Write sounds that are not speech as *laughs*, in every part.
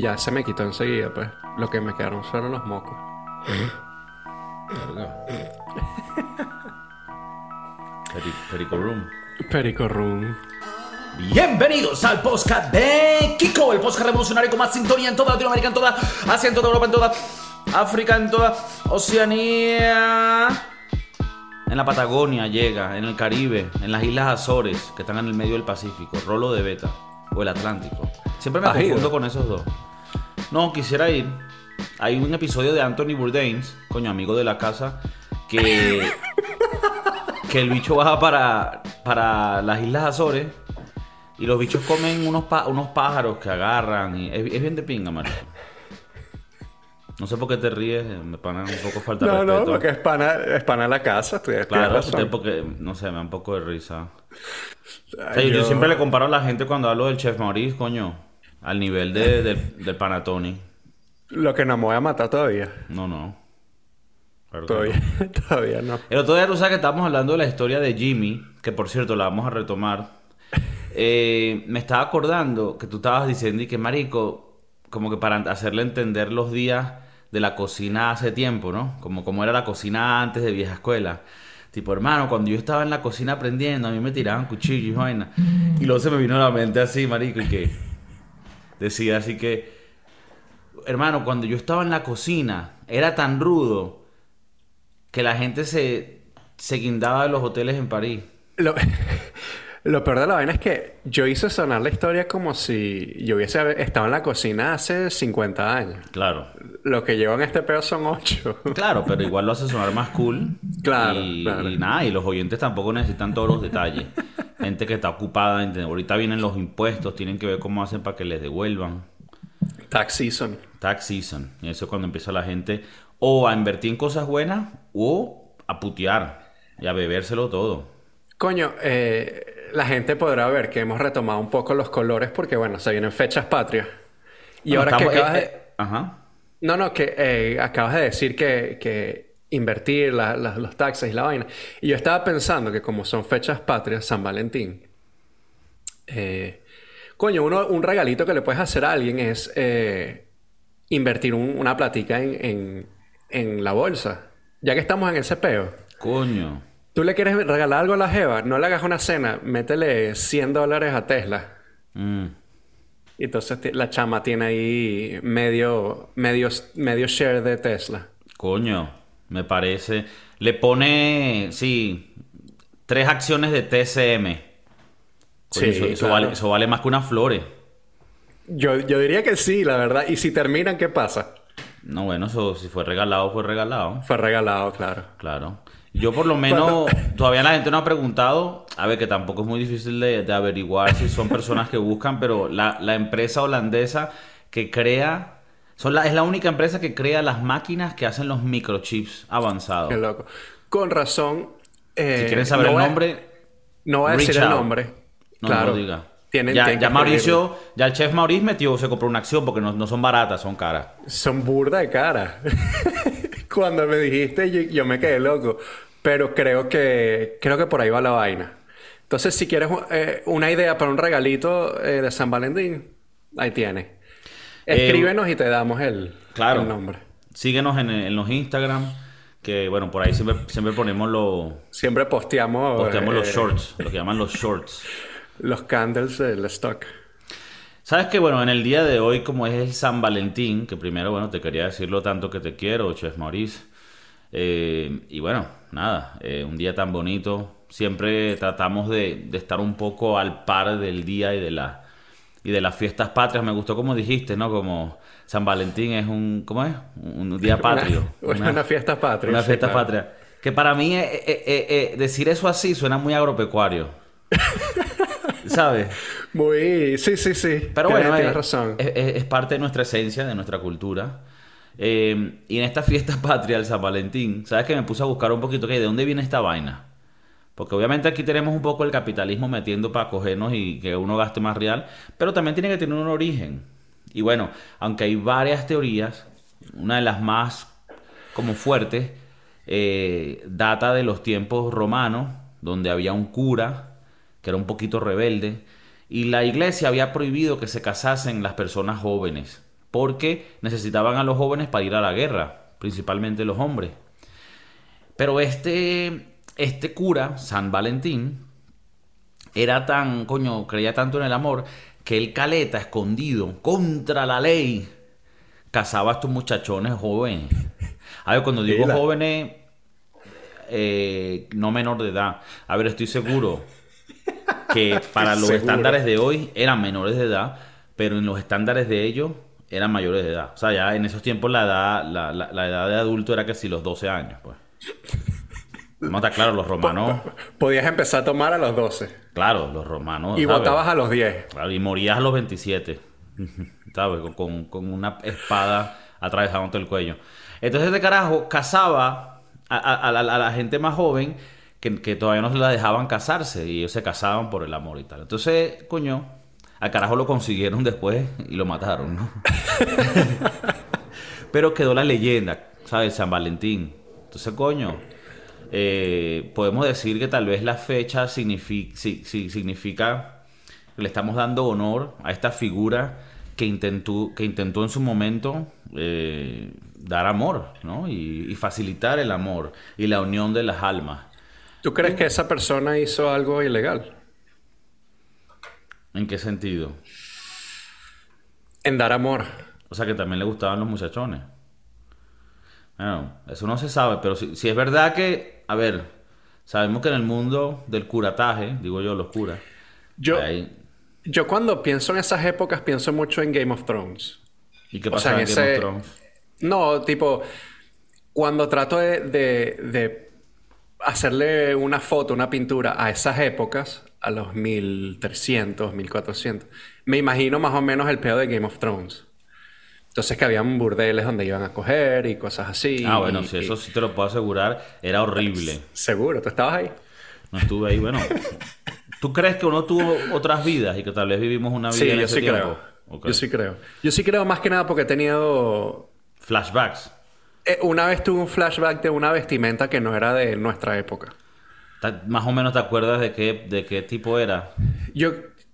Ya se me quitó enseguida, pues. Lo que me quedaron fueron los mocos. Peri- Perico Room. Perico Room. Bienvenidos al podcast de Kiko, el podcast revolucionario con más sintonía en toda Latinoamérica, en toda Asia, en toda Europa, en toda África, en toda Oceanía. En la Patagonia llega, en el Caribe, en las Islas Azores, que están en el medio del Pacífico, Rolo de Beta, o el Atlántico. Siempre me confundo con esos dos. No, quisiera ir. Hay un episodio de Anthony Bourdain, coño, amigo de la casa, que, *laughs* que el bicho baja para, para las Islas Azores y los bichos comen unos, unos pájaros que agarran. Y es, es bien de pinga, marico. No sé por qué te ríes, me pana un poco falta de No, no, respeto. porque es pana, es pana la casa. Claro, razón. porque, no sé, me da un poco de risa. O sea, yo yo- siempre le comparo a la gente cuando hablo del Chef Maurice, coño, al nivel de- del, del Panatoni. Lo que no me voy a matar todavía. No, no. Claro Todavía, no. *laughs* todavía no. El otro día tú sabes que estábamos hablando de la historia de Jimmy, que por cierto la vamos a retomar. *laughs* Eh, me estaba acordando que tú estabas diciendo y que marico, como que para hacerle entender los días de la cocina hace tiempo, ¿no? Como, como era la cocina antes de vieja escuela. Tipo, hermano, cuando yo estaba en la cocina aprendiendo, a mí me tiraban cuchillos y vaina. Y luego se me vino a la mente así, marico, y que decía así que, hermano, cuando yo estaba en la cocina, era tan rudo que la gente se, se guindaba de los hoteles en París. Lo, *laughs* lo peor de la vaina es que yo hice sonar la historia como si yo hubiese estado en la cocina hace 50 años. Claro. Lo que llevo en este pedo son 8. Claro, pero igual lo hace sonar más cool. *laughs* Claro, y, claro. y nada, y los oyentes tampoco necesitan todos los detalles. Gente que está ocupada, ahorita vienen los impuestos, tienen que ver cómo hacen para que les devuelvan. Tax season. Tax season. Y eso es cuando empieza la gente o a invertir en cosas buenas o a putear y a bebérselo todo. Coño, eh, la gente podrá ver que hemos retomado un poco los colores porque, bueno, se vienen fechas patrias. Y Bueno, ahora que acabas eh, de... eh, Ajá. No, no, que acabas de decir que, que invertir la- la- los taxes y la vaina. Y yo estaba pensando que como son fechas patrias, San Valentín, eh, coño, uno, un regalito que le puedes hacer a alguien es eh, invertir un- una platica en, en- en la bolsa. Ya que estamos en ese peo. Coño. Tú le quieres regalar algo a la Jeva, no le hagas una cena, métele 100 dólares a Tesla. Mm. Y entonces la chama tiene ahí medio, medio, medio share de Tesla. Coño, me parece. Le pone, sí, tres acciones de TCM. Coño, Sí, eso, eso claro. vale, eso vale más que unas flores. Yo, yo diría que sí, la verdad. Y si terminan, ¿qué pasa? No, bueno, eso si fue regalado, fue regalado. Fue regalado, claro. Claro. Yo por lo menos, *laughs* todavía la gente no ha preguntado, a ver, que tampoco es muy difícil de, de averiguar si son personas que buscan, pero la, la empresa holandesa que crea, son la, es la única empresa que crea las máquinas que hacen los microchips avanzados. Qué loco. Con razón. eh, Si quieren saber no el a- nombre, No voy a decir el nombre. No, claro. lo diga. Tienen, ya, tienen ya Mauricio, ya el chef Mauricio metió, se compró una acción porque no, no son baratas, son caras. Son burda de cara. *laughs* Cuando me dijiste, yo, yo me quedé loco. Pero creo que, creo que por ahí va la vaina. Entonces, si quieres eh, una idea para un regalito eh, de San Valentín, ahí tienes. Escríbenos y te damos el, Claro. el nombre. Síguenos en, en los Instagram, que bueno, por ahí siempre, siempre ponemos los, Siempre posteamos, posteamos los eh, shorts, lo que llaman los shorts. los candles del stock. Sabes que bueno, en el día de hoy, como es el San Valentín, que primero, bueno, te quería decir lo tanto que te quiero, Chef Maurice. Eh, y bueno, nada, eh, un día tan bonito. Siempre tratamos de, de estar un poco al par del día y de la y de las fiestas patrias. Me gustó como dijiste, ¿no? Como San Valentín es un, ¿cómo es? Un día *laughs* patrio. *laughs* Una, una fiesta patria. Una sí, fiesta claro. patria. Que para mí eh, eh, eh, decir eso así suena muy agropecuario. *laughs* ¿Sabes? Muy... Sí, sí, sí. Pero bueno, tienes es, razón. es- es- es parte de nuestra esencia, de nuestra cultura. Y en esta fiesta patria, el San Valentín, ¿sabes que me puse a buscar un poquito que de dónde viene esta vaina? Porque obviamente aquí tenemos un poco el capitalismo metiendo para cogernos y que uno gaste más real, pero también tiene que tener un origen. Y bueno, aunque hay varias teorías, una de las más como fuertes eh, data de los tiempos romanos, donde había un cura que era un poquito rebelde y la iglesia había prohibido que se casasen las personas jóvenes porque necesitaban a los jóvenes para ir a la guerra, principalmente los hombres. Pero este, este cura, San Valentín, era tan, coño, creía tanto en el amor, que el caleta, escondido, contra la ley, casaba a estos muchachones jóvenes. A ver, cuando digo jóvenes, eh, no menor de edad. A ver, estoy seguro que para los estándares de hoy eran menores de edad, pero en los estándares de ellos eran mayores de edad. O sea, ya en esos tiempos la edad, la, la, edad de adulto era casi los 12 años, pues. No está claro, los romanos. Podías empezar a tomar a los 12. Claro, los romanos. Y votabas a los 10. Claro, y morías a los 27. *laughs* ¿Sabes? Con, con una espada atravesándote el cuello. Entonces, este carajo cazaba a, la, gente más joven que, que, todavía no se la dejaban casarse y ellos se casaban por el amor y tal. Entonces, coño, al carajo lo consiguieron después y lo mataron, ¿no? *laughs* Pero quedó la leyenda, ¿sabes? San Valentín. Entonces, coño, eh, podemos decir que tal vez la fecha significa, significa que le estamos dando honor a esta figura que intentó, que intentó en su momento eh, dar amor, ¿no? Y, facilitar el amor y la unión de las almas. ¿Tú crees que esa persona hizo algo ilegal? ¿En qué sentido? En dar amor. O sea que también le gustaban los muchachones. Bueno, eso no se sabe, pero si, si es verdad que, a ver, sabemos que en el mundo del curataje, digo yo, los curas, yo, yo cuando pienso en esas épocas pienso mucho en Game of Thrones. ¿Y qué pasa en, Game of Thrones? No, tipo, cuando trato de, de, hacerle una foto, una pintura a esas épocas, a los 1300, 1400, me imagino más o menos el pedo de Game of Thrones. Entonces que habían burdeles donde iban a coger y cosas así. Ah, bueno, si eso sí te lo puedo asegurar, era horrible. Seguro, ¿tú estabas ahí? No estuve ahí, bueno. *laughs* ¿Tú crees que uno tuvo otras vidas y que tal vez vivimos una vida sí, en yo ese sí Creo. Yo sí creo. Yo sí creo más que nada porque he tenido... Flashbacks. Eh, una vez tuve un flashback de una vestimenta que no era de nuestra época. Más o menos te acuerdas de qué, de qué tipo era. Yo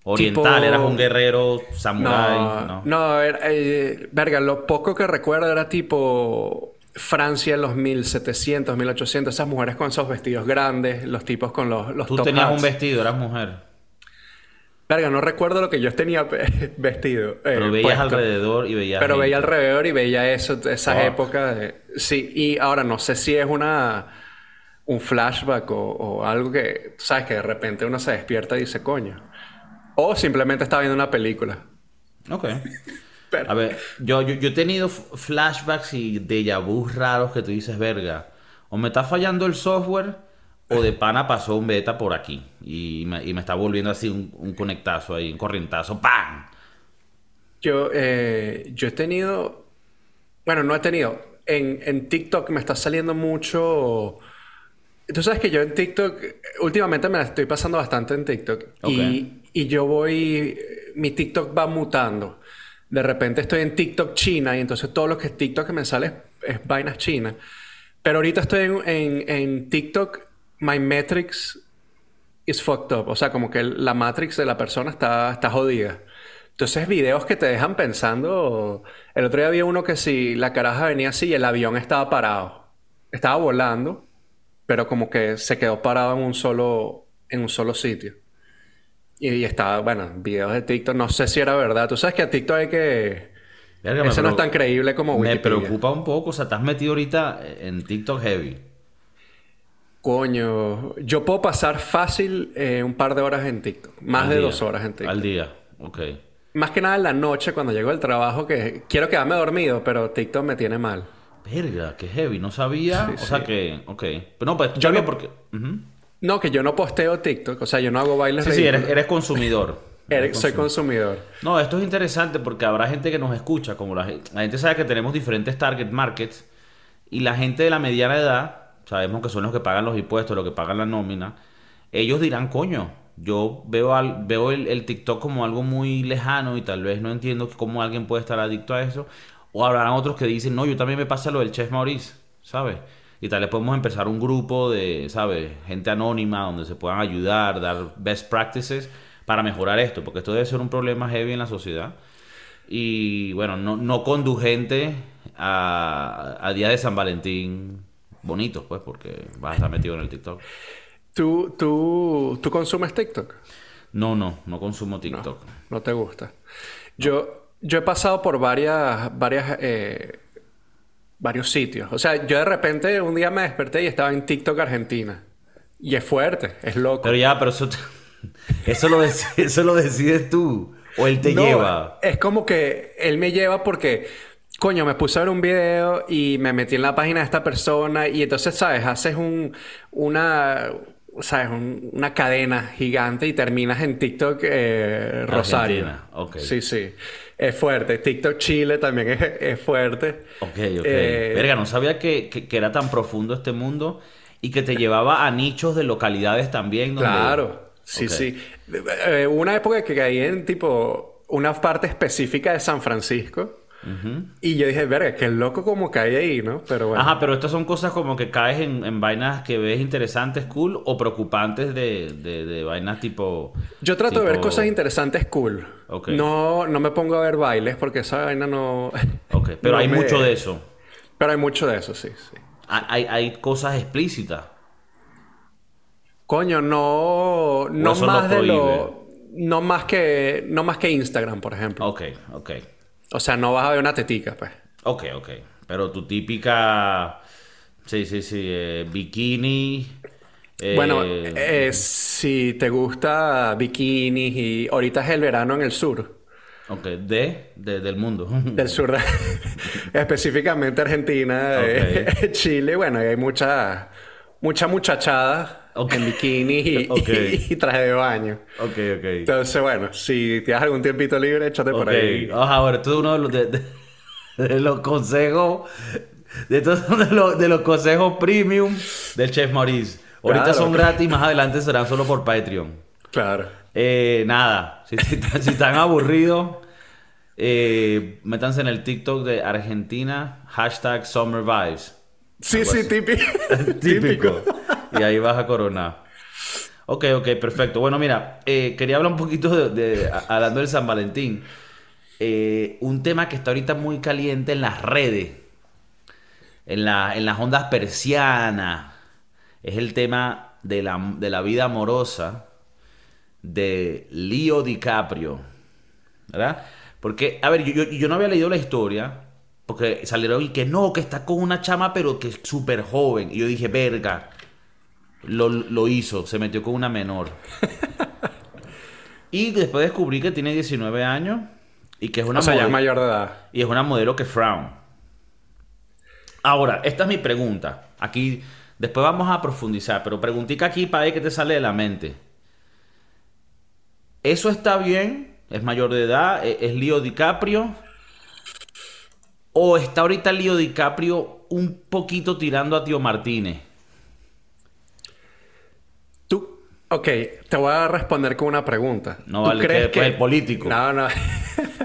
Oriental, eras un guerrero samurái. No, no, era, eh, verga, lo poco que recuerdo era tipo Francia en los 1700, 1800, esas mujeres con esos vestidos grandes, los tipos con los, los Tú tenías un vestido, eras mujer. Verga, no recuerdo lo que yo tenía *laughs* vestido. Eh, pero veías alrededor y veías. Pero veía alrededor y veía eso, esas épocas. De... Sí, y ahora no sé si es una un flashback o, o algo que, sabes, que de repente uno se despierta y dice, coño. O simplemente está viendo una película. Ok. *laughs* A ver, yo, yo, he tenido flashbacks y déjà vu raros que tú dices, verga, o me está fallando el software o de pana pasó un beta por aquí y me, y me está volviendo así un, conectazo ahí, un corrientazo, ¡pam! Yo, eh, yo he tenido, bueno, no he tenido, en, en TikTok me está saliendo mucho... Tú sabes que yo en TikTok, últimamente me la estoy pasando bastante en TikTok. Y y yo voy, mi TikTok va mutando. De repente estoy en TikTok China y entonces todo lo que es TikTok que me sale es, vainas chinas. Pero ahorita estoy en, en, TikTok, my metrics is fucked up. O sea, como que la matrix de la persona está, está jodida. Entonces, videos que te dejan pensando. El otro día había uno que si la caraja venía así y el avión estaba parado. Estaba volando, pero como que se quedó parado en un solo, en un solo sitio. Y, estaba, bueno, videos de TikTok, no sé si era verdad. Tú sabes que a TikTok hay que... Eso no es tan creíble como Me preocupa un poco, o sea, te has metido ahorita en TikTok heavy. Coño, yo puedo pasar fácil eh, un par de horas en TikTok, más de dos horas en TikTok. Al día, ok. Más que nada en la noche cuando llego del trabajo, que quiero quedarme dormido, pero TikTok me tiene mal. Verga, qué heavy, no sabía. o sea que, ok. Pero no, pues yo no porque. No, que yo no posteo TikTok, o sea, yo no hago bailes. Sí, sí, eres, consumidor. *laughs* soy consumidor. No, esto es interesante porque habrá gente que nos escucha, como la, la gente sabe que tenemos diferentes target markets y la gente de la mediana edad, sabemos que son los que pagan los impuestos, los que pagan la nómina, ellos dirán, coño, yo veo, al, veo el, el, TikTok como algo muy lejano y tal vez no entiendo cómo alguien puede estar adicto a eso. O habrán otros que dicen, no, yo también me pasa lo del Chef Maurice, ¿sabes? Y tal vez podemos empezar un grupo de, ¿sabes? Gente anónima donde se puedan ayudar, dar best practices para mejorar esto, porque esto debe ser un problema heavy en la sociedad. Y bueno, no, no condujente a, a Día de San Valentín bonitos, pues, porque vas a estar metido en el TikTok. ¿Tú, tú, tú consumes TikTok? No, no, no consumo TikTok. No, te gusta. Yo, yo he pasado por varias, varias, eh, varios sitios. O sea, yo de repente un día me desperté y estaba en TikTok Argentina. Y es fuerte, es loco. Pero ya, pero eso, *laughs* eso, lo, *laughs* eso lo decides tú. O él te lleva. Es como que él me lleva porque coño, me puse a ver un video y me metí en la página de esta persona y entonces, ¿sabes? Haces un, una, ¿sabes? una cadena gigante y terminas en TikTok eh, Rosario. Okay. Sí, sí. Es fuerte. TikTok Chile también es, fuerte. Ok, ok. Eh, Verga, no sabía que, que, era tan profundo este mundo y que te llevaba a nichos de localidades también. Claro. Sí, sí. Eh, una época que caí en tipo una parte específica de San Francisco y yo dije, verga, qué loco como cae ahí, ¿no? Pero bueno. Ajá, pero estas son cosas como que caes en, vainas que ves interesantes, cool, o preocupantes de, vainas tipo... Yo trato de ver cosas interesantes, cool. No, no me pongo a ver bailes porque esa vaina no... *laughs* Ok, pero hay mucho de eso. Pero hay mucho de eso, sí, sí. Hay, hay cosas explícitas. Coño, no... No más de lo... No más que... No más que Instagram, por ejemplo. Ok, ok. O sea, no vas a ver una tetica, pues. Ok, ok. Pero tu típica. Sí, sí, sí. Eh, bikini. Eh, bueno, eh, si te gusta bikinis y ahorita es el verano en el sur. Ok, de, del mundo. *laughs* Del sur, *laughs* específicamente Argentina, *laughs* Chile. Bueno, hay mucha, mucha muchachada en bikini *laughs* *laughs* y, traje de baño. Ok, ok. Entonces, bueno, si tienes algún tiempito libre, échate por ahí. ahora, esto es uno de los, de, *laughs* los consejos, de, de, los, de los consejos premium del Chef Maurice. Ahorita son gratis, más adelante serán solo por Patreon. Claro. Eh, nada, si, están aburridos, eh, métanse en el TikTok de Argentina, hashtag Summer Vibes. Sí, sí, típico. típico y ahí vas a coronar. Ok, ok, perfecto. Bueno, mira, eh, quería hablar un poquito de, hablando del San Valentín. Eh, un tema que está ahorita muy caliente en las redes, en, la, en las ondas persianas, es el tema de la, de la vida amorosa de Leo DiCaprio. ¿Verdad? Porque, a ver, yo, yo, no había leído la historia, porque salieron y que no, que está con una chama, pero que es súper joven. Y yo dije, verga, lo, hizo, se metió con una menor. y después descubrí que tiene 19 años y que es una o sea, ya es mayor de edad. Y es una modelo que frown. Ahora, esta es mi pregunta. Aquí, después vamos a profundizar, pero preguntica aquí para ver qué te sale de la mente. ¿Eso está bien? ¿Es mayor de edad? ¿E-, ¿Es Leo DiCaprio? ¿O está ahorita Leo DiCaprio un poquito tirando a Tío Martínez? Ok, te voy a responder con una pregunta. No vale crees que, el político. No, no.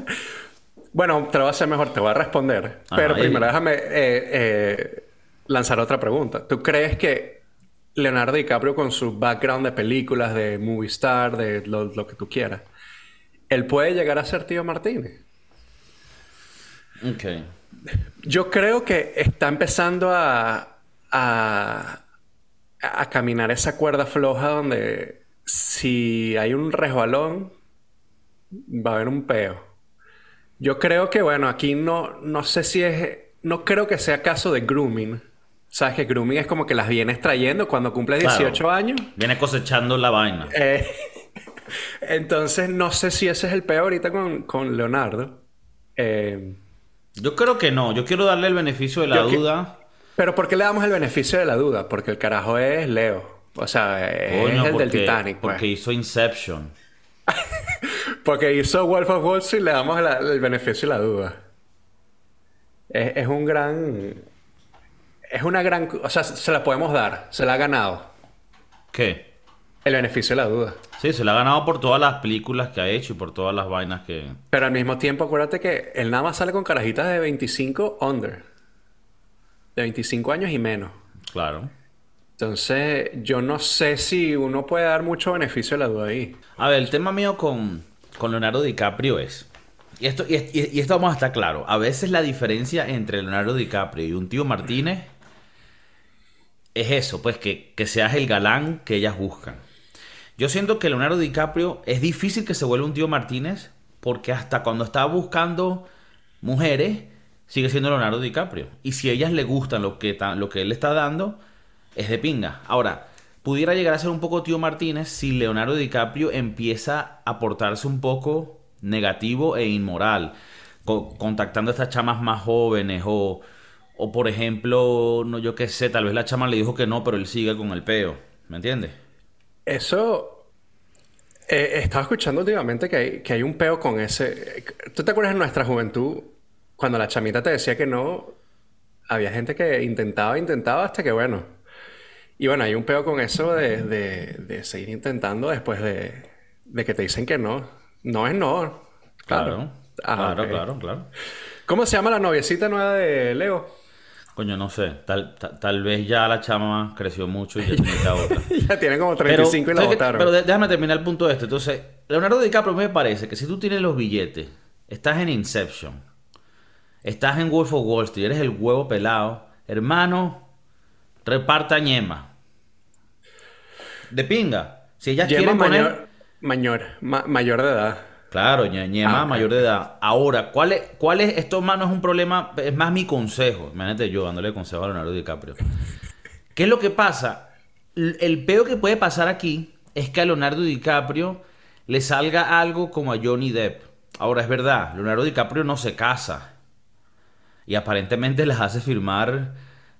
*laughs* bueno, te lo voy a hacer mejor, te voy a responder. pero primero déjame eh, eh, lanzar otra pregunta. ¿Tú crees que Leonardo DiCaprio con su background de películas, de movie star, de lo, que tú quieras, él puede llegar a ser tío Martínez? Ok. Yo creo que está empezando a, a a caminar esa cuerda floja donde si hay un resbalón, va a haber un peo. Yo creo que, bueno, aquí no, no sé si es, no creo que sea caso de grooming. Sabes que grooming es como que las vienes trayendo cuando cumples 18 años. Viene cosechando la vaina. Eh, *laughs* entonces, no sé si ese es el peor ahorita con, Leonardo. Eh, yo creo que no. Yo quiero darle el beneficio de la duda. Pero ¿por qué le damos el beneficio de la duda? Porque el carajo es Leo. O sea, es el del Titanic. Pues. Porque hizo Inception. *laughs* porque hizo Wolf of Wall Street, le damos el beneficio de la duda. Es, un gran. Es una gran. O sea, se la podemos dar. Se la ha ganado. ¿Qué? El beneficio de la duda. Sí, se la ha ganado por todas las películas que ha hecho y por todas las vainas que. Pero al mismo tiempo, acuérdate que él nada más sale con carajitas de 25 under de 25 años y menos. Claro. Entonces, yo no sé si uno puede dar mucho beneficio a la duda ahí. A ver, el tema mío con, con Leonardo DiCaprio es y esto, y, esto vamos a estar claro. A veces la diferencia entre Leonardo DiCaprio y un tío Martínez es eso, pues que, que seas el galán que ellas buscan. Yo siento que Leonardo DiCaprio es difícil que se vuelva un tío Martínez porque hasta cuando está buscando mujeres sigue siendo Leonardo DiCaprio. Y si a ellas le gustan lo que, lo que él está dando, es de pinga. Ahora, pudiera llegar a ser un poco tío Martínez si Leonardo DiCaprio empieza a portarse un poco negativo e inmoral, co- contactando a estas chamas más jóvenes o, o por ejemplo, no yo qué sé, tal vez la chama le dijo que no, pero él sigue con el peo, ¿me entiendes? Eso. eh, estaba escuchando últimamente que hay, que hay un peo con ese. ¿Tú te acuerdas en nuestra juventud, cuando la chamita te decía que no, había gente que intentaba, intentaba hasta que bueno. Y bueno, hay un peo con eso de, de- de seguir intentando después de, de que te dicen que no. No es no. Claro, Ah, claro, claro, claro. ¿Cómo se llama la noviecita nueva de Leo? Coño, no sé, tal, ta- tal vez ya la chama creció mucho y ya necesita *laughs* otra. ya tiene como Pero, 35 y la votaron. pero de- déjame terminar el punto este. Entonces, Leonardo DiCaprio me parece que si tú tienes los billetes, estás en Inception, estás en Wolf of Wall Street, eres el huevo pelado, hermano, reparta ñema. De pinga. Si ellas Yema quieren poner... mayor, mayor, ma- mayor de edad. Claro, ñe- ñema Ah, mayor de edad. Ahora, ¿cuál es, cuál es? Esto más no es un problema, es más mi consejo. Imagínate yo dándole consejo a Leonardo DiCaprio. ¿Qué es lo que pasa? L- El peo que puede pasar aquí es que a Leonardo DiCaprio le salga algo como a Johnny Depp. Ahora, es verdad, Leonardo DiCaprio no se casa. Y aparentemente les hace firmar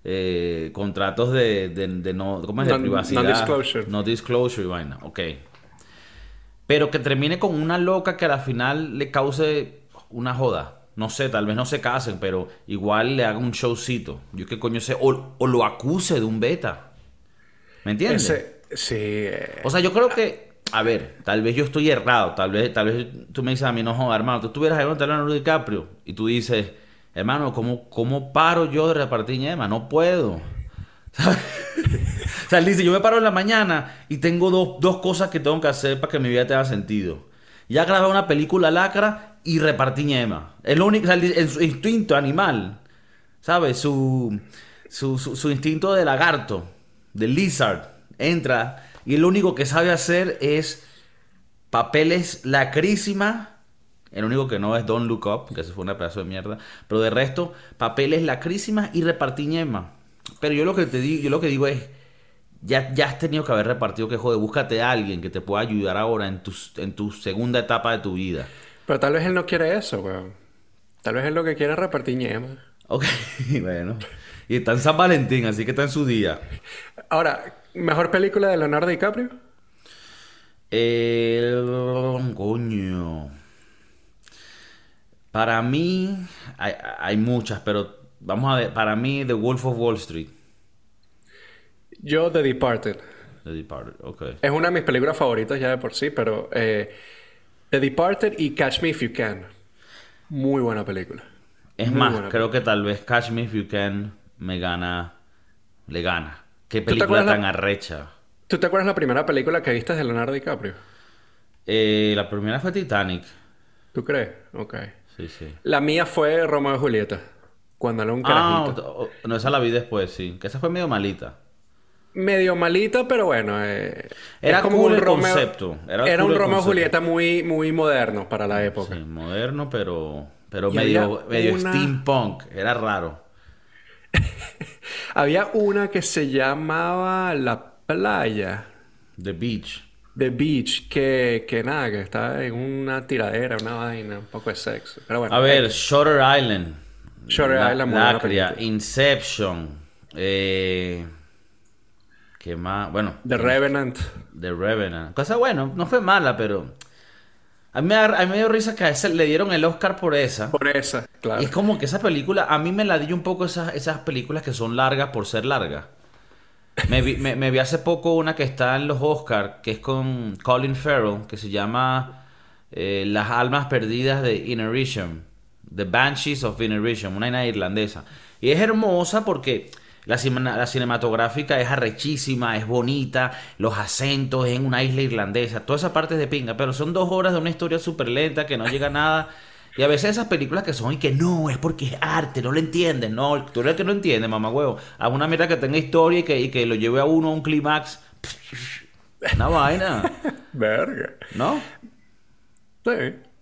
eh, contratos de, de- de no, ¿cómo es? de Non- privacidad. non-disclosure. No disclosure y vaina. Ok. Pero que termine con una loca que al final le cause una joda. No sé, tal vez no se casen, pero igual le haga un showcito. Yo qué coño sé. O, o lo acuse de un beta. ¿Me entiendes? Ese, sí. eh, O sea, yo creo que. A ver, tal vez yo estoy errado. Tal vez, tal vez tú me dices a mí, no joda, hermano. Tú estuvieras ahí con Leonardo DiCaprio. Y tú dices, hermano, ¿cómo, cómo paro yo de repartir ñema? No puedo. *laughs* O sea, él dice, yo me paro en la mañana y tengo dos, dos cosas que tengo que hacer para que mi vida tenga sentido. Ya grabé una película lacra y repartí ñema. Es lo único, o instinto animal, ¿sabes? Su, su, su, instinto de lagarto, de lizard, entra y lo único que sabe hacer es papeles lacrísima. El único que no es Don't Look Up, que ese fue una pedazo de mierda. Pero de resto, papeles lacrísimas y repartí ñema. Pero yo lo que te digo, yo lo que digo es, ya, ya has tenido que haber repartido que joder, búscate a alguien que te pueda ayudar ahora en tu, en tu segunda etapa de tu vida. Pero tal vez él no quiere eso, weón. Tal vez él lo que quiere es repartir ñema. Ok, *laughs* bueno. Y está en San Valentín, así que está en su día. Ahora, ¿mejor película de Leonardo DiCaprio? El... Coño. Para mí, hay, hay muchas, pero vamos a ver. Para mí, The Wolf of Wall Street. Yo, The Departed. The Departed, ok. Es una de mis películas favoritas ya de por sí, pero eh, The Departed y Catch Me If You Can. Muy buena película. Es Muy más, creo que tal vez Catch Me If You Can me gana. Le gana. Qué película la- tan arrecha. ¿Tú te acuerdas la primera película que viste de Leonardo DiCaprio? Eh, la primera fue Titanic. ¿Tú crees? Ok. Sí, sí. La mía fue Romeo y Julieta. Cuando era un Ah, carajito. no, esa la vi después, sí. Que esa fue medio malita. Medio malita, pero bueno. eh, Era como cool un el Romeo. concepto, era Era, cool un Romeo y. Julieta muy, muy moderno para la época. Sí, moderno, pero, pero Y medio, medio una- steampunk. Era raro. *laughs* Había una que se llamaba La Playa. The Beach. The Beach, que, que nada, que estaba en una tiradera, una vaina, un poco de sexo. Pero bueno. A ver, Shutter Island. Shutter La- Island, Lacria. Inception. Eh, ¿Qué más? Bueno, The Revenant. The Revenant. Cosa bueno, no fue mala, pero. A mí, me, a mí me dio risa que a ese le dieron el Oscar por esa. Por esa, claro. Y es como que esa película, a mí me la dio un poco esas, esas películas que son largas por ser largas. Me vi, me, vi hace poco una que está en los Oscars, que es con Colin Farrell, que se llama eh, Las almas perdidas de Inerisham. The Banshees of Inerisham, una irlandesa. Y es hermosa porque la, la cinematográfica es arrechísima, es bonita, los acentos es en una isla irlandesa, toda esa parte es de pinga, pero son dos horas de una historia súper lenta que no llega a nada. Y a veces esas películas que son y que no, es porque es arte, no lo entiendes. No, tú eres el que no entiende, mamá huevo. Haz una mierda que tenga historia y que, y que lo lleve a uno a un clímax. Una vaina. *laughs* Verga. ¿No? Sí.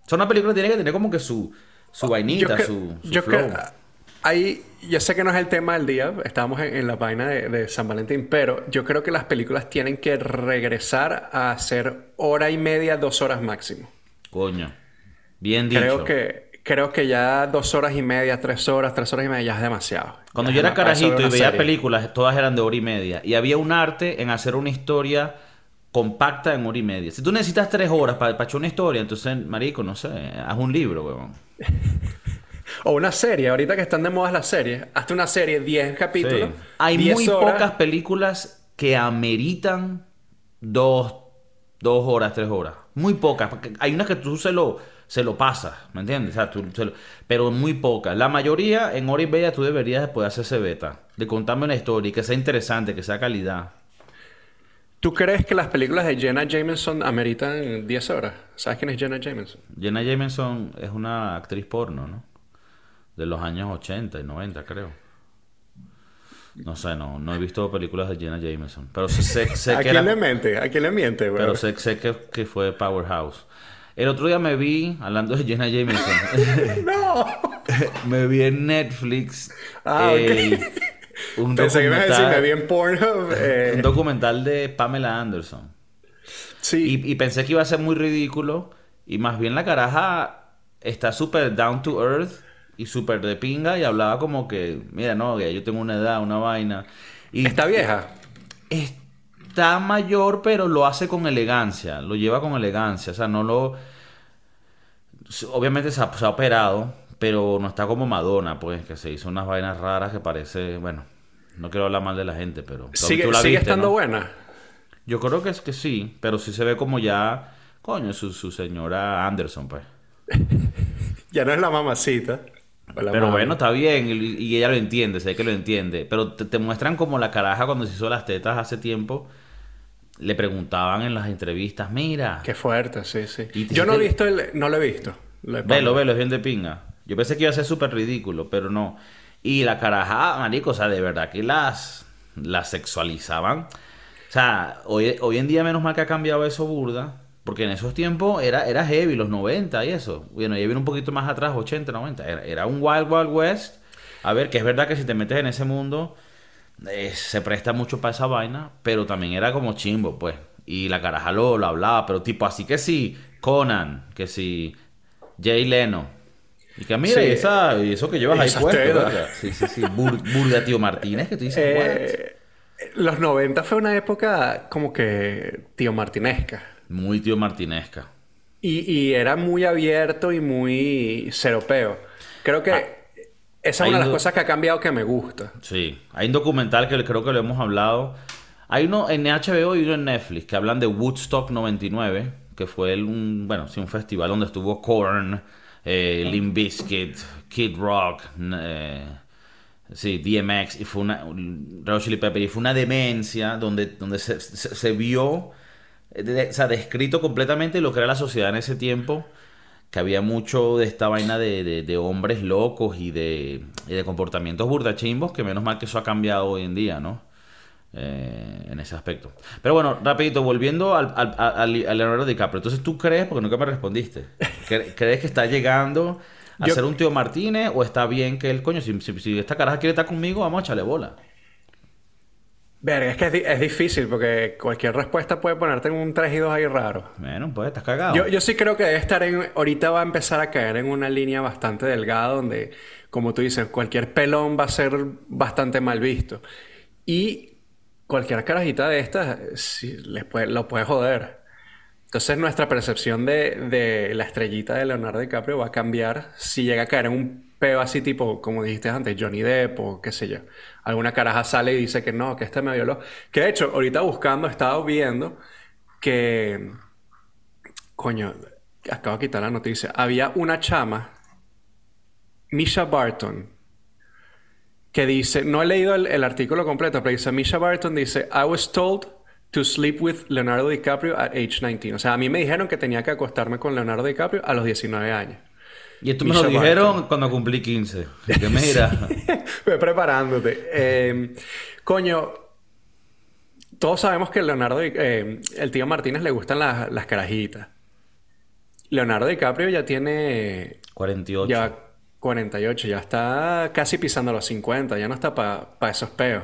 Sea, una película tiene que tener como que su, su vainita, su, su yo flow. ahí, yo sé que no es el tema del día, estábamos en, en la vaina de, de San Valentín, pero yo creo que las películas tienen que regresar a ser hora y media, dos horas máximo. Coño. Bien dicho. Creo que, creo que ya dos horas y media, tres horas, tres horas y media ya es demasiado. Cuando Ya yo era carajito y veía serie. películas, todas eran de hora y media. Y había un arte en hacer una historia compacta en hora y media. Si tú necesitas tres horas para, para echar una historia, entonces, marico, no sé, haz un libro, weón. *laughs* O una serie, ahorita que están de moda las series, hazte una serie, 10 capítulos. Sí. Hay 10 muy horas. pocas películas que ameritan dos, dos horas, tres horas. Muy pocas. porque hay unas que tú se lo, se lo pasas, ¿me entiendes? O sea, tú se lo- pero muy pocas. La mayoría, en hora y media, tú deberías de poder hacerse beta. De contarme una historia y que sea interesante, que sea calidad. ¿Tú crees que las películas de Jenna Jameson ameritan 10 horas? ¿Sabes quién es Jenna Jameson? Jenna Jameson es una actriz porno, ¿no? De los años 80 y 90, creo. No sé, no, no he visto películas de Jenna Jameson. Pero sé, sé- sé ¿A que quién era- le miente? ¿A quién le miente? Pero sé, sé que, que fue Powerhouse. El otro día me vi, hablando de Jenna Jameson, *laughs* ¡No! *laughs* me vi en Netflix Ah, un, *laughs* Pensé que ibas a decir, me vi documental, en Pornhub. eh, un documental de Pamela Anderson. sí. Y, y pensé que iba a ser muy ridículo. Y más bien la caraja está súper down to earth y súper de pinga. Y hablaba como que, mira, no, yo tengo una edad, una vaina. Y ¿Está vieja? Está mayor, pero lo hace con elegancia. Lo lleva con elegancia. O sea, no lo. Obviamente se ha, se ha operado, pero no está como Madonna, pues, que se hizo unas vainas raras que parece. Bueno, no quiero hablar mal de la gente, pero. ¿Sigue, tú la sigue viste, estando ¿no? buena? Yo creo que es que sí, pero sí se ve como ya. Coño, su, su señora Anderson, pues. *laughs* Ya no es la mamacita. La Pero mami. bueno, está bien, y, y ella lo entiende, sé que lo entiende. Pero te, te muestran como la caraja cuando se hizo las tetas hace tiempo. Le preguntaban en las entrevistas, mira, Qué fuerte, sí, sí. Y Yo no he visto el... No lo he visto. Lo he- velo, velo, es bien de pinga. Yo pensé que iba a ser súper ridículo, pero no. Y la caraja, marico, o sea, de verdad que las, las sexualizaban. O sea, hoy, hoy en día menos mal que ha cambiado eso burda. Porque en esos tiempos era, era heavy, los 90 y eso. Bueno, ya viene un poquito más atrás, 80, 90. Era, era un Wild Wild West. A ver, que es verdad que si te metes en ese mundo, eh, se presta mucho para esa vaina, pero también era como chimbo, pues. Y la caraja lo, lo hablaba, pero tipo así que sí, Conan, que sí, Jay Leno. Y que mira, Sí. y, esa, y eso que llevas ahí puesto. Sí, sí, sí. Bur- burda tío Martínez, que tú dices, Eh, los 90 fue una época como que tío martinesca. Muy tío Martinesca. Y, y era muy abierto y muy seropeo. Creo que Ah, esa es una de las cosas que ha cambiado que me gusta. Sí, hay un documental que creo que lo hemos hablado. Hay uno en HBO y uno en Netflix que hablan de Woodstock 99, que fue el- un, bueno, sí, un festival donde estuvo Korn, eh, Limp Bizkit, Kid Rock, eh, sí, DMX, y fue una, Red Chili Pepper, y fue una demencia donde, donde se, se- se vio, eh, de- o sea, descrito completamente lo que era la sociedad en ese tiempo que había mucho de esta vaina de, de- de hombres locos y de, y de comportamientos burdachimbos, que menos mal que eso ha cambiado hoy en día, ¿no? Eh, en ese aspecto. Pero bueno, rapidito, volviendo al, al, al- a Leonardo DiCaprio. Entonces, ¿tú crees, porque nunca me respondiste, ¿cre- *laughs* ¿crees que está llegando a Yo- ser un tío Martínez o está bien que el coño, si, si- si esta caraja quiere estar conmigo, vamos a echarle bola? Verga, es que es, di- es difícil porque cualquier respuesta puede ponerte en un 3 y 2 ahí raro. Bueno, pues estás cagado. Yo, yo sí creo que debe estar en... Ahorita va a empezar a caer en una línea bastante delgada donde, como tú dices, cualquier pelón va a ser bastante mal visto. Y cualquier carajita de estas sí, les puede- lo puede joder. Entonces nuestra percepción de, de la estrellita de Leonardo DiCaprio va a cambiar si llega a caer en un peo así tipo, como dijiste antes, Johnny Depp o qué sé yo. Alguna caraja sale y dice que no, que este me violó. Que de hecho, ahorita buscando, he estado viendo que... Coño, acabo de quitar la noticia. Había una chama, Misha Barton, que dice, no he leído el, el artículo completo, pero dice, Misha Barton dice, I was told to sleep with Leonardo DiCaprio at age 19. O sea, a mí me dijeron que tenía que acostarme con Leonardo DiCaprio a los 19 años. Y esto me lo dijeron Barton. cuando cumplí 15. Que *laughs* mira, Ve preparándote. Eh, coño, todos sabemos que Leonardo, eh, el tío Martínez le gustan las, las carajitas. Leonardo DiCaprio ya tiene 48. ya 48, ya está casi pisando los 50, ya no está para esos peos.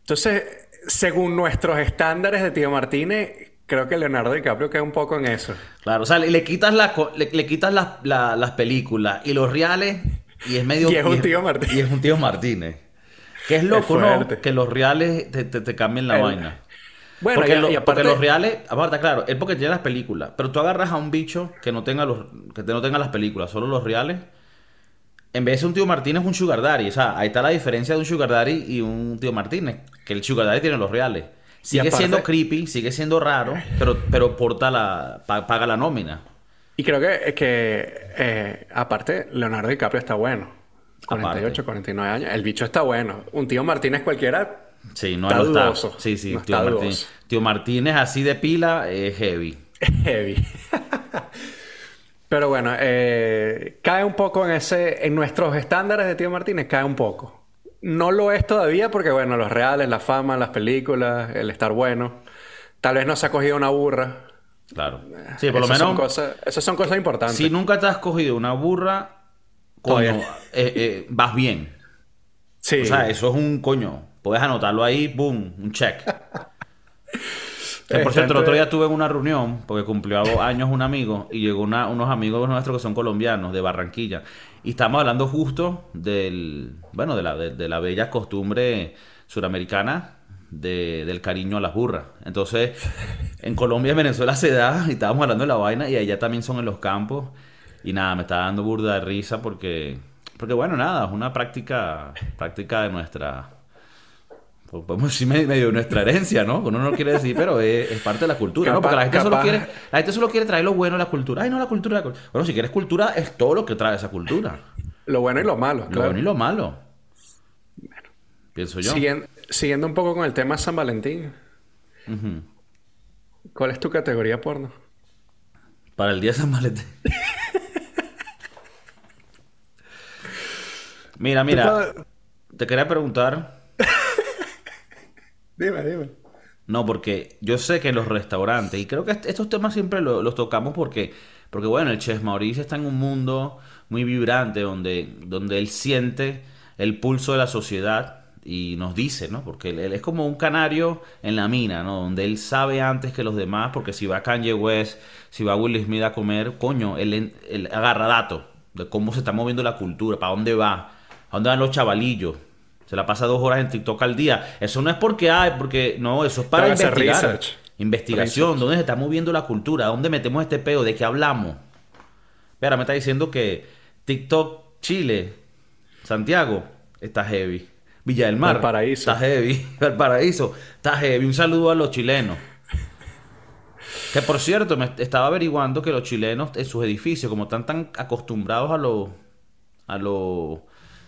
Entonces, según nuestros estándares de tío Martínez, creo que Leonardo DiCaprio queda un poco en eso. Claro, o sea, le, le quitas, la, le, le quitas las, la- las películas y los reales y es medio... *laughs* Y es un tío Martínez. Y es un tío Martínez. Que es loco, ¿no? Que los reales te, te, te cambien la El- vaina. Bueno, porque, y- lo- y aparte- porque los reales, aparte, claro, él porque tiene las películas, pero tú agarras a un bicho que no tenga los, que no tenga las películas, solo los reales. En vez de un tío Martínez, es un Sugar Daddy. O sea, ahí está la diferencia de un Sugar Daddy y un tío Martínez. Que el Sugar Daddy tiene los reales. Sigue aparte- siendo creepy, sigue siendo raro, pero, pero porta la, pa- paga la nómina. Y creo que, que eh, aparte, Leonardo DiCaprio está bueno. 48, Aparte. 49 años. El bicho está bueno. Un tío Martínez cualquiera. Sí, no Está lo está. dudoso. Sí, sí, No tío, está Martín- dudoso. tío Martínez así de pila es heavy. *laughs* Heavy. Pero bueno, eh, cae un poco en ese, en nuestros estándares de Tío Martínez, cae un poco. No lo es todavía porque, bueno, los reales, la fama, las películas, el estar bueno. Tal vez no se ha cogido una burra. Claro. Sí, por lo Esas son menos, cosas, esas son cosas importantes. si nunca te has cogido una burra, coño, eh, eh, vas bien. Sí. O sea, eso es un coño. Puedes anotarlo ahí, boom, un check. *laughs* Por cierto, el otro día estuve en una reunión, porque cumplió años un amigo, y llegó una- unos amigos nuestros que son colombianos, de Barranquilla. Y estábamos hablando justo del, bueno, de la, de, de la bella costumbre suramericana de- del cariño a las burras. Entonces, en Colombia y en Venezuela se da, y estábamos hablando de la vaina, y allá también son en los campos. Y nada, me está dando burda de risa porque, porque bueno, nada, es una práctica, práctica de nuestra, podemos decir medio nuestra herencia, ¿no? Uno no quiere decir, pero es, es parte de la cultura, ¿no? Porque la gente, solo quiere, la gente solo quiere traer lo bueno de la cultura. Ay, no, la cultura, la cultura. Bueno, si quieres cultura, es todo lo que trae esa cultura. Lo bueno y lo malo, Lo bueno y lo malo. Pienso yo. Siguiendo un poco con el tema San Valentín. ¿Cuál es tu categoría porno? Para el día de San Valentín. *laughs* mira, mira. Te quería preguntar. Dime, dime. No, porque yo sé que los restaurantes, y creo que est- estos temas siempre lo- los tocamos porque, porque bueno, el chef Mauricio está en un mundo muy vibrante donde, donde él siente el pulso de la sociedad y nos dice, ¿no? Porque él, es como un canario en la mina, ¿no? Donde él sabe antes que los demás, porque si va Kanye West, si va Will Smith a comer, coño, él, él agarra datos de cómo se está moviendo la cultura, para dónde va, a dónde van los chavalillos. Se la pasa dos horas en TikTok al día. Eso no es porque hay, porque no, eso es para investigar. research. Investigación, ¿dónde se está moviendo la cultura? ¿Dónde metemos este peo? ¿De qué hablamos? Espera, me está diciendo que TikTok, Chile, Santiago, está heavy. Villa del Mar, Valparaíso. está heavy. *laughs* Valparaíso, está heavy. Un saludo a los chilenos. Que por cierto, me estaba averiguando que los chilenos en sus edificios, como están tan acostumbrados a los a los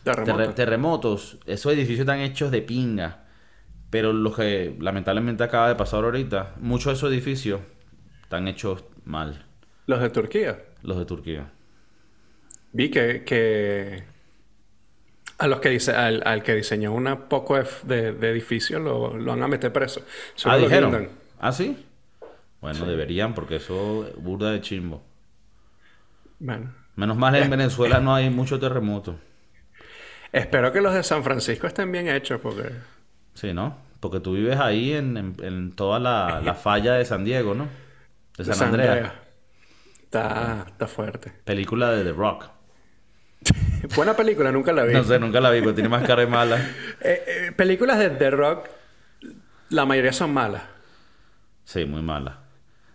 Terremoto. terre- terremotos, esos edificios están hechos de pinga. Pero lo que lamentablemente acaba de pasar ahorita, muchos de esos edificios están hechos mal, Los de Turquía. los de Turquía. Vi que, que a los que dice, al, al que diseñó una poco de, de, edificio lo, lo van a meter preso. Solo ah, dijeron. ¿Ah, sí? Bueno, deberían, porque eso es burda de chimbo. Bueno. Menos mal en Venezuela *laughs* no hay mucho terremoto. Espero que los de San Francisco estén bien hechos porque... Sí, ¿no? Porque tú vives ahí en, en- en toda la, la falla de San Diego, ¿no? De San, San Andreas. Está, está fuerte. Película de The Rock. *laughs* Buena película, nunca la vi. No sé, nunca la vi, porque tiene más cara de mala. *laughs* Eh, eh, películas de The Rock, la mayoría son malas. Sí, muy mala.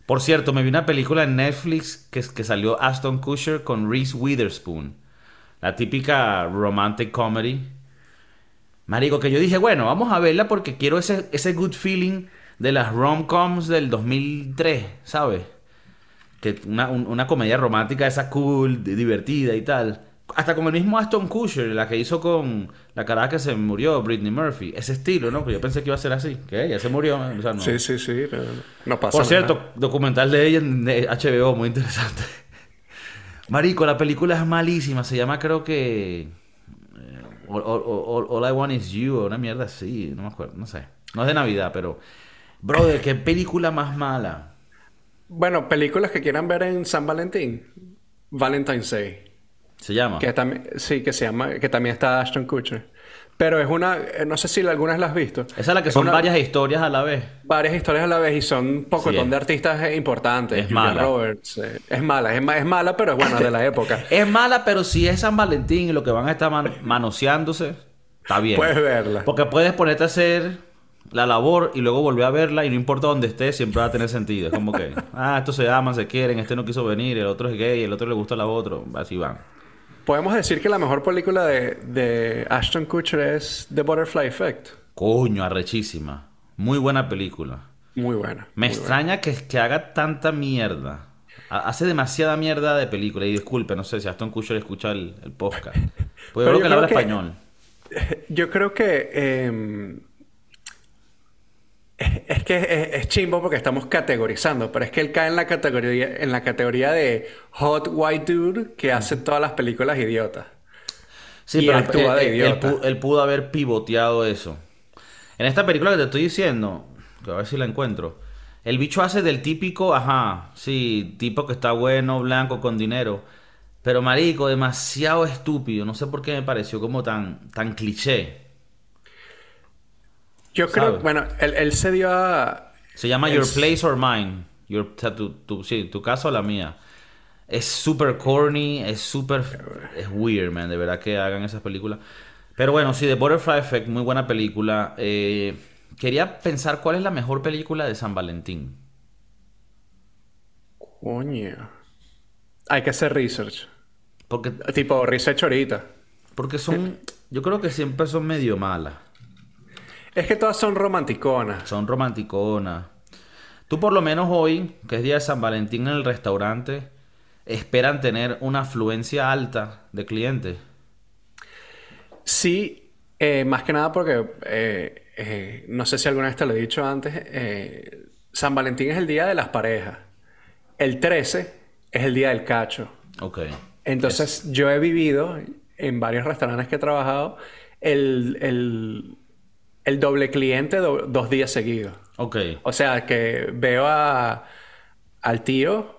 Por cierto, me vi una película en Netflix que, que salió Aston Kutcher con Reese Witherspoon. La típica romantic comedy. Marico, que yo dije, bueno, vamos a verla porque quiero ese, ese good feeling de las rom-coms del 2003, ¿sabes? Que una, un- una comedia romántica esa cool, di- divertida y tal. Hasta con el mismo Aston Kutcher, la que hizo con la cara que se murió, Britney Murphy. Ese estilo, ¿no? Que yo pensé que iba a ser así. Que ella se murió. o sea, no. Sí, sí, sí. no pasa Por cierto, nada. documental de ella en HBO, muy interesante. Marico, la película es malísima. Se llama, creo que. eh, All, All- All- All I Want Is You, o una mierda así. No me acuerdo, no sé. No es de Navidad, pero. Brother, qué película más mala. Bueno, películas que quieran ver en San Valentín. Valentine's Day. Se llama. Que sí, que se llama, que también está Ashton Kutcher. Pero es una, eh, no sé si algunas las has visto. Esa es la que Es son una- varias historias a la vez. varias historias a la vez y son un pocotón Sí. de artistas eh, importantes. Es Julia mala. Roberts. eh, es mala, es, ma- es mala, pero es buena de la época. *laughs* Es mala, pero si es San Valentín y lo que van a estar man- manoseándose, está bien. Puedes verla. Porque puedes ponerte a hacer la labor y luego volver a verla y no importa dónde estés, siempre va a tener sentido. Es como que, *laughs* ah, estos se aman, se quieren, este no quiso venir, el otro es gay, el otro le gusta la otro, así van. Podemos decir que la mejor película de, de Ashton Kutcher es The Butterfly Effect. Coño, arrechísima. Muy buena película. Muy buena. Me muy extraña que, que haga tanta mierda. Ha- Hace demasiada mierda de película. Y disculpe, no sé si Aston Kutcher escucha el, el podcast. Pues *laughs* yo creo que él habla español. Yo creo que eh, es, que es, es chimbo porque estamos categorizando, pero es que él cae en la categoría, en la categoría de hot white dude que hace todas las películas idiotas. Sí, y pero actúa de él, idiota. él pudo haber pivoteado eso. En esta película que te estoy diciendo, que a ver si la encuentro, el bicho hace del típico, ajá, sí, tipo que está bueno, blanco, con dinero. Pero marico, demasiado estúpido. No sé por qué me pareció como tan, tan cliché. Yo creo, ¿Sabes? bueno, él, él se dio a... Se llama Your Place or Mine. Your, o sea, tu, tu- sí, tu casa o la mía. Es súper corny, es súper... Es weird, man, de verdad que hagan esas películas. Pero bueno, sí, The Butterfly Effect, muy buena película. Eh, quería pensar cuál es la mejor película de San Valentín. Coño. Hay que hacer research. Porque, Tipo, research ahorita. porque son... Yo creo que siempre son medio malas. Es que todas son romanticonas. Son romanticonas. Tú por lo menos hoy, que es día de San Valentín en el restaurante, esperan tener una afluencia alta de clientes. Sí, eh, más que nada porque, eh, eh, no sé si alguna vez te lo he dicho antes, San Valentín es el día de las parejas. El 13 es el día del cacho. Ok. Entonces, yo he vivido en varios restaurantes que he trabajado el, el- el doble cliente do- dos días seguidos. Ok. O sea, que veo a, al tío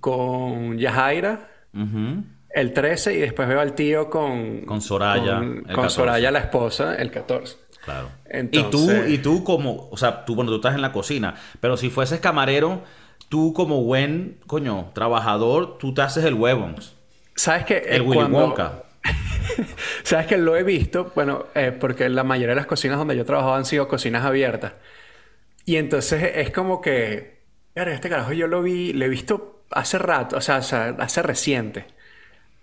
con Yajaira Ujú. el 13 y después veo al tío con... Con Soraya, Con, el con 14. Soraya, la esposa, el 14. Claro. Entonces- Y tú, y tú como, o sea, tú, bueno, tú estás en la cocina, pero si fueses camarero, tú como buen, coño, trabajador, tú te haces el huevons. ¿Sabes que El Willy Wonka. *laughs* ¿Sabes que lo he visto? Bueno, eh, porque la mayoría de las cocinas donde yo he trabajado han sido cocinas abiertas. Y entonces es como que... "Verga, este carajo yo lo vi, lo he visto hace rato, o sea, hace reciente.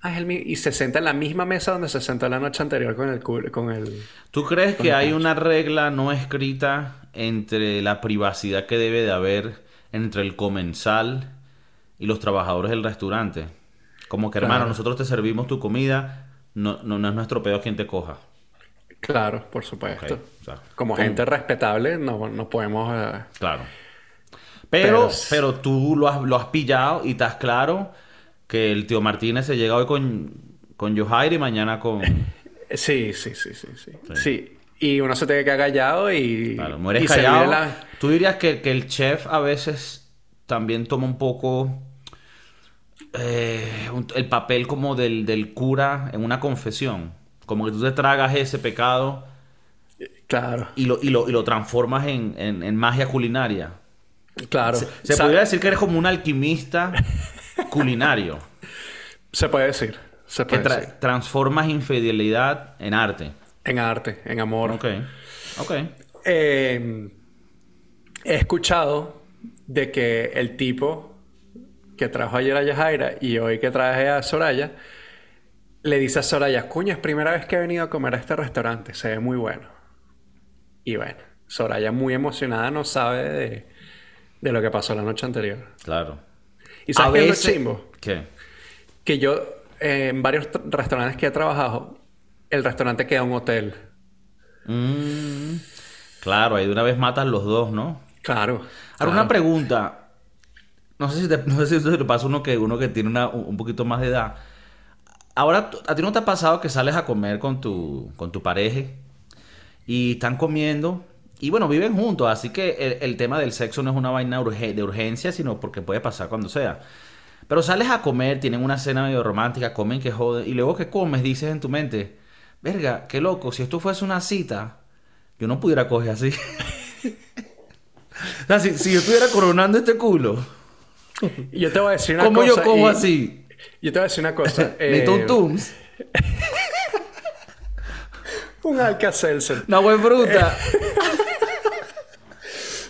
Ah, el y se senta en la misma mesa donde se sentó la noche anterior con el... Con el... ¿Tú crees que hay una regla no escrita entre la privacidad que debe de haber entre el comensal y los trabajadores del restaurante? Como que, hermano, Claro. nosotros te servimos tu comida, no, no, no es nuestro pedo quien te coja. Claro, por supuesto. Ok, o sea, Como ¿cómo? gente respetable no, no podemos... eh, Claro. Pero, Pero- pero tú lo has, lo has pillado y estás claro que el tío Martínez se llega hoy con, con Yohair y mañana con... *laughs* Sí, sí, sí, sí, sí. Sí. Y uno se tiene que quedar callado y... Claro, mueres y callado. la- Tú dirías que, que el chef a veces también toma un poco eh, el papel como del, del cura en una confesión. Como que tú te tragas ese pecado Claro, y lo, y lo, y lo transformas en, en- en magia culinaria. claro. Se, podría decir que eres como un alquimista *laughs* culinario. Se puede decir. Se Que puede tra- decir. transformas infidelidad en arte. En arte, en amor. Ok. Ok. Eh, he escuchado de que el tipo que trajo ayer a Yajaira y hoy que traje a Soraya, le dice a Soraya, coño, es primera vez que he venido a comer a este restaurante, se ve muy bueno. Y bueno, Soraya muy emocionada no sabe de, de lo que pasó la noche anterior. Claro. ¿Y sabes qué es veces- chimbo? ¿Qué? Que yo, eh, en varios restaurantes que he trabajado, el restaurante queda un hotel. Mm, claro, ahí de una vez matan los dos, ¿no? Claro. Ahora, claro. una pregunta. No sé si te, *laughs* no sé si le pasa uno que, uno que tiene una, un poquito más de edad. Ahora, ¿a ti no te ha pasado que sales a comer con tu, con tu pareja y están comiendo? Y bueno, viven juntos, así que el, tema del sexo no es una vaina de urgencia, sino porque puede pasar cuando sea. Pero sales a comer, tienen una cena medio romántica, comen que joden, y luego que comes dices en tu mente, verga, qué loco, si esto fuese una cita, yo no pudiera coger así. *laughs* o sea, si yo estuviera coronando este culo, Y yo te voy a decir una ¿cómo cosa. yo como y- así? Yo te voy a decir una cosa. *laughs* eh, un Tums, *laughs* un Alka-Seltzer. una buena fruta. *laughs*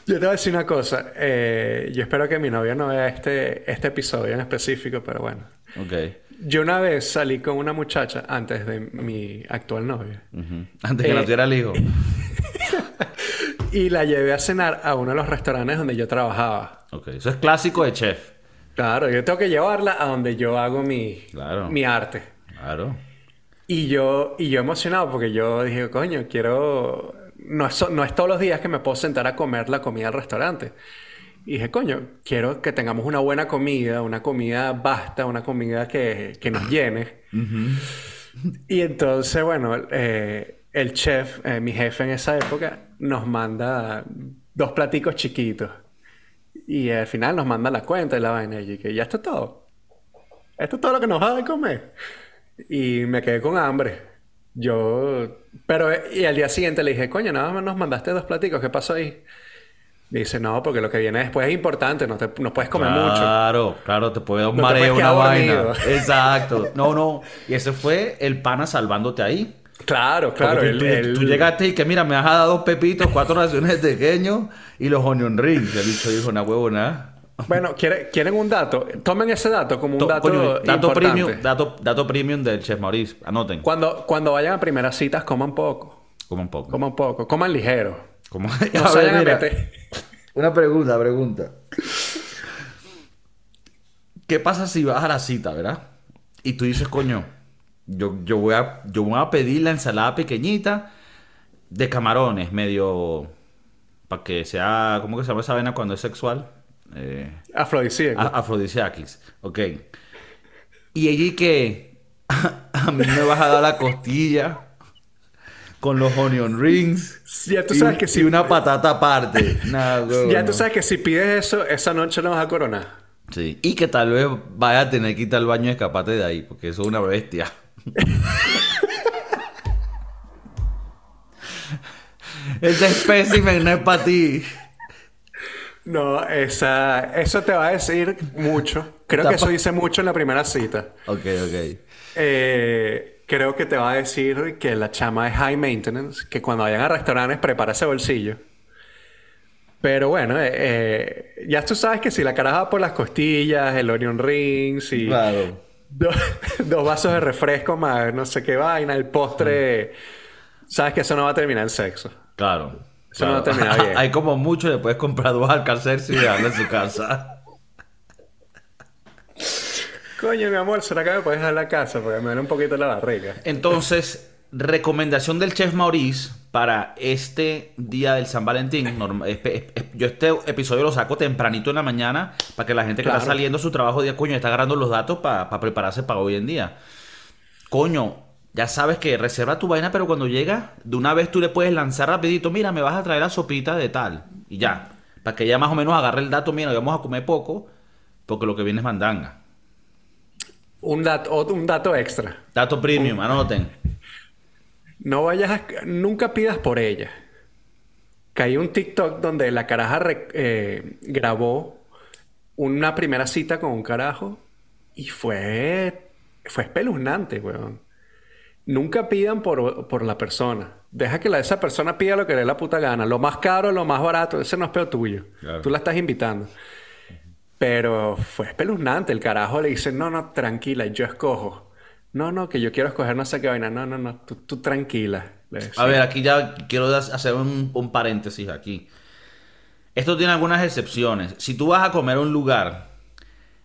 Yo te voy a decir una cosa. eh, yo espero que mi novia no vea este, este episodio en específico, pero bueno. ok. Yo una vez salí con una muchacha antes de mi actual novia. Ujú. Antes que Eh, naciera el hijo. Y la llevé a cenar a uno de los restaurantes donde yo trabajaba. Ok, eso es clásico de chef. Claro, yo tengo que llevarla a donde yo hago mi, Claro. mi arte. Claro. Y yo, y yo emocionado porque yo dije, coño, quiero... No es, no es todos los días que me puedo sentar a comer la comida al restaurante. Y dije, coño, quiero que tengamos una buena comida, una comida vasta, una comida que, que nos llene. Y entonces, bueno, eh, el chef, eh, mi jefe en esa época, nos manda dos platicos chiquitos. Y al final nos manda la cuenta y la vaina. Y que ya esto es todo. Esto es todo lo que nos va a comer. Y me quedé con hambre. Yo... Pero... Y al día siguiente le dije, coño, nada más nos mandaste dos platicos. ¿Qué pasó ahí? Dice, no, porque lo que viene después es importante. No, te, no puedes comer mucho. Claro, claro, te puede dar un No mareo, una vaina. Exacto. No, no. Y ese fue el pana salvándote ahí. Claro, claro. El- tú, el- tú llegaste y que mira, me has dado dos pepitos, cuatro *laughs* raciones de pequeño y los onion rings. El bicho dijo, una huevona. Bueno, ¿quiere- ¿quieren un dato? Tomen ese dato como un To- dato coño, dato importante. premium, dato, dato premium del chef Maurice. Anoten. Cuando, cuando vayan a primeras citas, coman poco. Como un poco. Coman poco. Coman ligero. Como... No *laughs* A se ver, vayan a mira. meter. Una pregunta, pregunta. ¿Qué pasa si vas a la cita, verdad? Y tú dices, coño, yo, yo, voy a, yo voy a pedir la ensalada pequeñita de camarones, medio... Para que sea... ¿Cómo que se llama esa vena cuando es sexual? Eh, Afrodisíaco. a- afrodisiakis. Ok. Y allí que... *laughs* a mí me vas a dar la costilla con los onion rings. Ya tú y- sabes que y si- una patata aparte. Ya no. tú sabes que si pides eso, esa noche no vas a coronar. Sí, y que tal vez vaya a tener que ir al baño y escaparte de ahí, porque eso es una bestia. *laughs* Ese espécimen no es para ti. No, esa, eso te va a decir mucho. Creo que eso dice mucho en la primera cita. Ok, ok. Eh, creo que te va a decir que la chama es high maintenance, que cuando vayan a restaurantes prepara ese bolsillo. Pero bueno, eh, eh, ya tú sabes que si la caraja por las costillas, el onion rings y Claro. Dos, *laughs* dos vasos de refresco más no sé qué vaina, el postre, sabes que eso no va a terminar en sexo. Claro. Eso no va a terminar bien. *laughs* Hay como mucho, le puedes comprar dos alcacerces y dejarlo en su casa. Coño, mi amor, ¿será que me puedes dar la casa? Porque me duele un poquito la barriga. Entonces, recomendación del chef Maurice para este día del San Valentín. Yo este episodio lo saco tempranito en la mañana para que la gente que está saliendo a su trabajo día, coño, está agarrando los datos para prepararse para hoy en día. Coño, ya sabes que reserva tu vaina, pero cuando llega, de una vez tú le puedes lanzar rapidito, mira, me vas a traer la sopita de tal. Y ya. Para que ella más o menos agarre el dato, mira, vamos a comer poco, porque lo que viene es mandanga. Un dato, un dato extra. Dato premium, anoten. No vayas a... Nunca pidas por ella. Caí un TikTok donde la caraja re- eh, grabó una primera cita con un carajo y fue... Fue espeluznante, weón. Nunca pidan por, por la persona. Deja que la, esa persona pida lo que le dé la puta gana. Lo más caro, lo más barato. Ese no es peor tuyo. Claro. Tú la estás invitando. Pero fue espeluznante. El carajo le dice, no, no, tranquila, yo escojo. No, no, que yo quiero escoger no sé qué vaina. No, no, no, tú, tú tranquila. A ver, aquí ya quiero hacer un, un paréntesis aquí. Esto tiene algunas excepciones. Si tú vas a comer a un lugar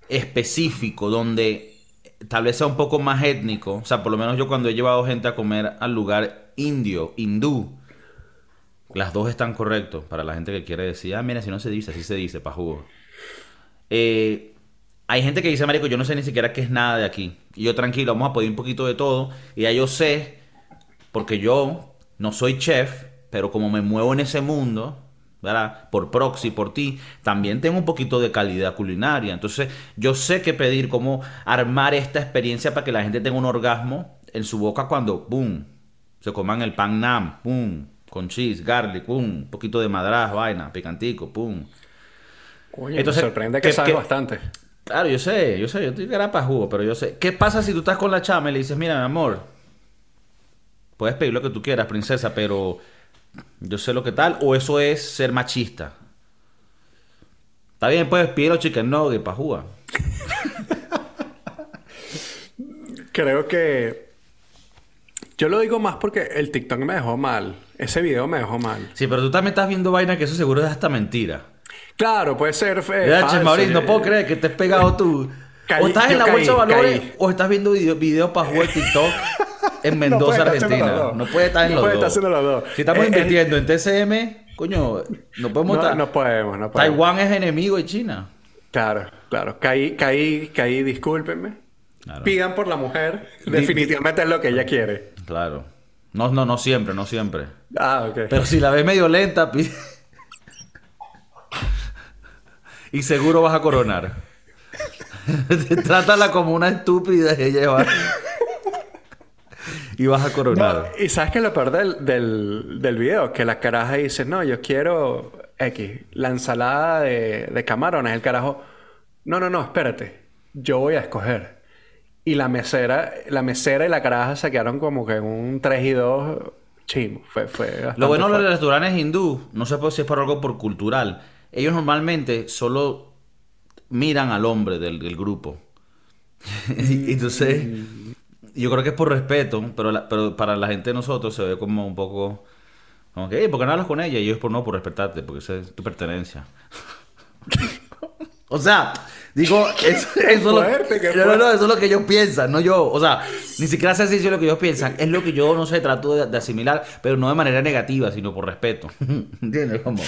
específico donde tal vez sea un poco más étnico, o sea, por lo menos yo cuando he llevado gente a comer al lugar indio, hindú, las dos están correctos para la gente que quiere decir, ah, mira, si no se dice, así se dice, pa' jugo. eh, hay gente que dice, marico, yo no sé ni siquiera qué es nada de aquí. Y yo tranquilo, vamos a pedir un poquito de todo. Y ya yo sé, porque yo no soy chef, pero como me muevo en ese mundo, ¿verdad? Por proxy, por ti, también tengo un poquito de calidad culinaria. Entonces, yo sé qué pedir, cómo armar esta experiencia para que la gente tenga un orgasmo en su boca cuando, boom, se coman el pan nam, boom, con cheese, garlic, boom, un poquito de madras, vaina, picantico, pum. Oye, Entonces, me sorprende que, sabes bastante. Claro, yo sé, yo sé, yo estoy grapa jugo, pero yo sé. ¿Qué pasa si tú estás con la chama y le dices, mira, mi amor, puedes pedir lo que tú quieras, princesa, pero yo sé lo que tal, o eso es ser machista? Está bien, puedes pedir los chicken nuggets para jugar. *laughs* Creo que yo lo digo más porque el TikTok me dejó mal. Ese video me dejó mal. Sí, pero tú también estás viendo vaina que eso seguro es hasta mentira. Claro, puede ser. Eh, Mauricio, no puedo creer que te has pegado tú. o estás en la bolsa de valores o estás viendo videos video para jugar TikTok en *laughs* Mendoza, Argentina. No puede estar en los, dos. Estar los dos. Si estamos eh, invirtiendo en TCM, coño, no podemos estar. No podemos, no podemos. Taiwán es enemigo de China. Claro, claro. Caí, caí, caí, discúlpenme. Pidan por la mujer. Definitivamente es lo que ella quiere. Claro. No, no, no siempre, no siempre. Ah, ok. Pero si la ves medio lenta, *laughs* pide. Y seguro vas a coronar. *laughs* Trátala como una estúpida y ella va... y vas a coronar. y sabes que lo peor del, del, del, video, que la caraja dice, no, yo quiero X, la ensalada de, de camarones, el carajo, no, no, no, espérate, yo voy a escoger. Y la mesera, la mesera y la caraja se quedaron como que en un 3 y 2 chimo. Fue, fue Lo bueno de los restaurantes hindú, no sé si es por algo por cultural, ellos normalmente solo miran al hombre del, grupo. *laughs* Entonces, yo creo que es por respeto, pero, pero para la gente de nosotros se ve como un poco... Como que, ¿por qué no hablas con ella? Y es por no, por respetarte, porque esa es tu pertenencia. *laughs* o sea, digo, eso, es lo, eso es lo que ellos piensan, no yo. O sea, ni siquiera sé si es lo que ellos piensan. Es lo que yo, no sé, trato de, de asimilar, pero no de manera negativa, sino por respeto. *laughs* ¿Entiendes? Como,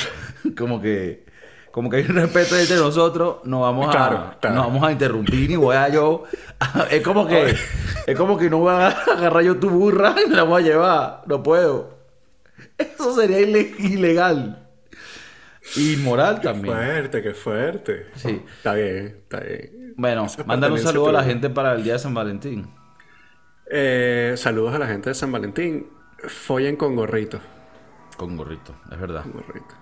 como que como que hay un respeto entre nosotros, no vamos a, No vamos a interrumpir ni voy a yo. *laughs* es como que, es como que no voy a agarrar yo tu burra *laughs* y me la voy a llevar. No puedo. Eso sería ilegal. Inmoral también. Qué fuerte, qué fuerte. Sí. Está bien, está bien. Bueno, mándale un saludo a la gente para el día de San Valentín. Eh, saludos a la gente de San Valentín. Follen con gorrito. Con gorrito, es verdad. Con gorrito.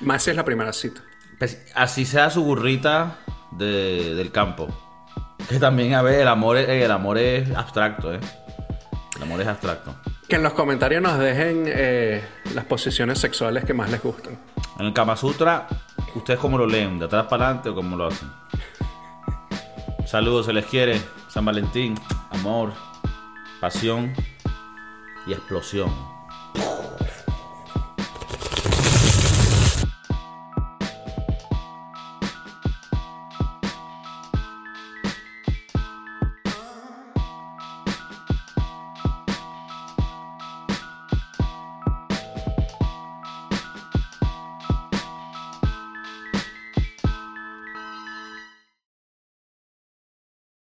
Más si es la primera cita. Así sea su burrita del campo. Que también, a ver, el amor, es, el amor es abstracto, ¿eh? El amor es abstracto. Que en los comentarios nos dejen eh, las posiciones sexuales que más les gustan. En el Kama Sutra, ¿ustedes cómo lo leen? ¿De atrás para adelante o cómo lo hacen? Saludos, se les quiere. San Valentín, amor, pasión y explosión.